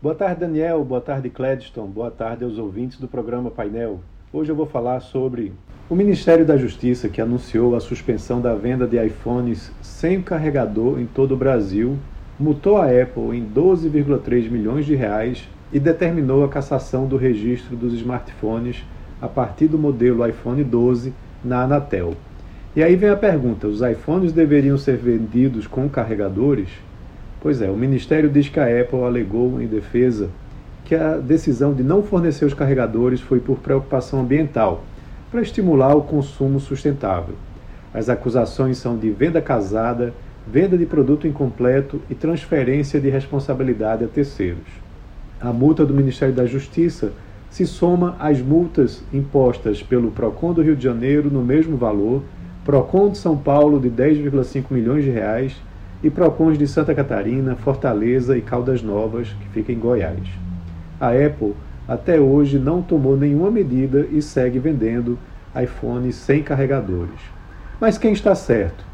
Boa tarde, Daniel. Boa tarde, Cledston. Boa tarde aos ouvintes do programa Painel. Hoje eu vou falar sobre o Ministério da Justiça que anunciou a suspensão da venda de iPhones sem carregador em todo o Brasil, multou a Apple em 12,3 milhões de reais e determinou a cassação do registro dos smartphones a partir do modelo iPhone 12 na Anatel. E aí vem a pergunta: os iPhones deveriam ser vendidos com carregadores? Pois é, o Ministério diz que a Apple alegou em defesa que a decisão de não fornecer os carregadores foi por preocupação ambiental, para estimular o consumo sustentável. As acusações são de venda casada, venda de produto incompleto e transferência de responsabilidade a terceiros. A multa do Ministério da Justiça se soma às multas impostas pelo Procon do Rio de Janeiro no mesmo valor, Procon de São Paulo de 10,5 milhões de reais e Procons de Santa Catarina, Fortaleza e Caldas Novas, que fica em Goiás. A Apple até hoje não tomou nenhuma medida e segue vendendo iPhones sem carregadores. Mas quem está certo?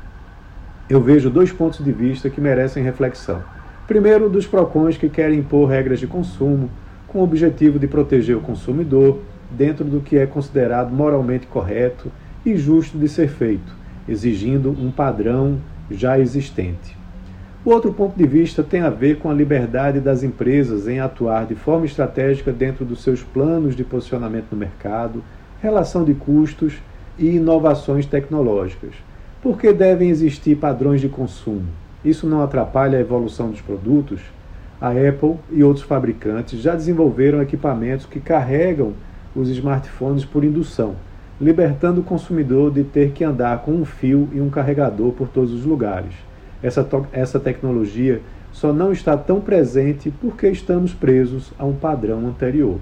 Eu vejo dois pontos de vista que merecem reflexão. Primeiro, dos PROCONs que querem impor regras de consumo com o objetivo de proteger o consumidor dentro do que é considerado moralmente correto e justo de ser feito, exigindo um padrão já existente. O outro ponto de vista tem a ver com a liberdade das empresas em atuar de forma estratégica dentro dos seus planos de posicionamento no mercado, relação de custos e inovações tecnológicas. Porque devem existir padrões de consumo. Isso não atrapalha a evolução dos produtos? A Apple e outros fabricantes já desenvolveram equipamentos que carregam os smartphones por indução libertando o consumidor de ter que andar com um fio e um carregador por todos os lugares. Essa, essa tecnologia só não está tão presente porque estamos presos a um padrão anterior.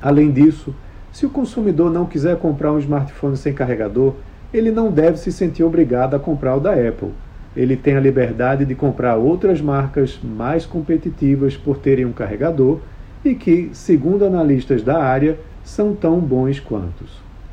Além disso, se o consumidor não quiser comprar um smartphone sem carregador, ele não deve se sentir obrigado a comprar o da Apple. Ele tem a liberdade de comprar outras marcas mais competitivas por terem um carregador e que, segundo analistas da área, são tão bons quantos.